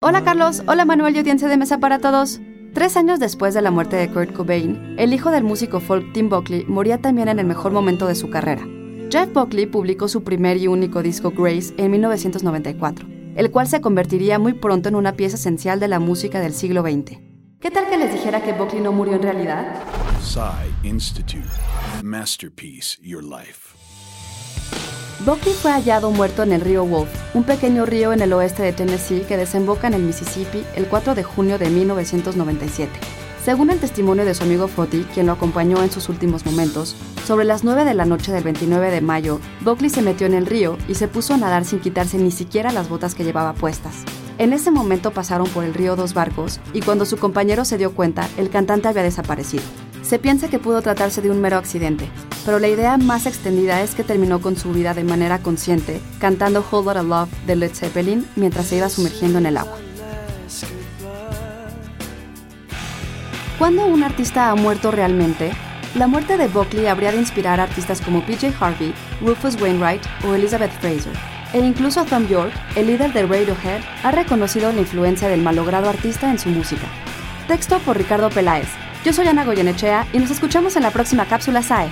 Hola Carlos, hola Manuel y audiencia de mesa para todos. Tres años después de la muerte de Kurt Cobain, el hijo del músico folk Tim Buckley moría también en el mejor momento de su carrera. Jeff Buckley publicó su primer y único disco Grace en 1994, el cual se convertiría muy pronto en una pieza esencial de la música del siglo XX. ¿Qué tal que les dijera que Buckley no murió en realidad? Institute. Masterpiece Your Life. Buckley fue hallado muerto en el río Wolf, un pequeño río en el oeste de Tennessee que desemboca en el Mississippi el 4 de junio de 1997. Según el testimonio de su amigo Foti, quien lo acompañó en sus últimos momentos, sobre las 9 de la noche del 29 de mayo, Buckley se metió en el río y se puso a nadar sin quitarse ni siquiera las botas que llevaba puestas. En ese momento pasaron por el río dos barcos y cuando su compañero se dio cuenta, el cantante había desaparecido. Se piensa que pudo tratarse de un mero accidente, pero la idea más extendida es que terminó con su vida de manera consciente, cantando Whole Lotta Love de Led Zeppelin mientras se iba sumergiendo en el agua. ¿Cuándo un artista ha muerto realmente? La muerte de Buckley habría de inspirar a artistas como PJ Harvey, Rufus Wainwright o Elizabeth Fraser. E incluso Tom York, el líder de Radiohead, ha reconocido la influencia del malogrado artista en su música. Texto por Ricardo Peláez. Yo soy Ana Goyenechea y nos escuchamos en la próxima cápsula SAE.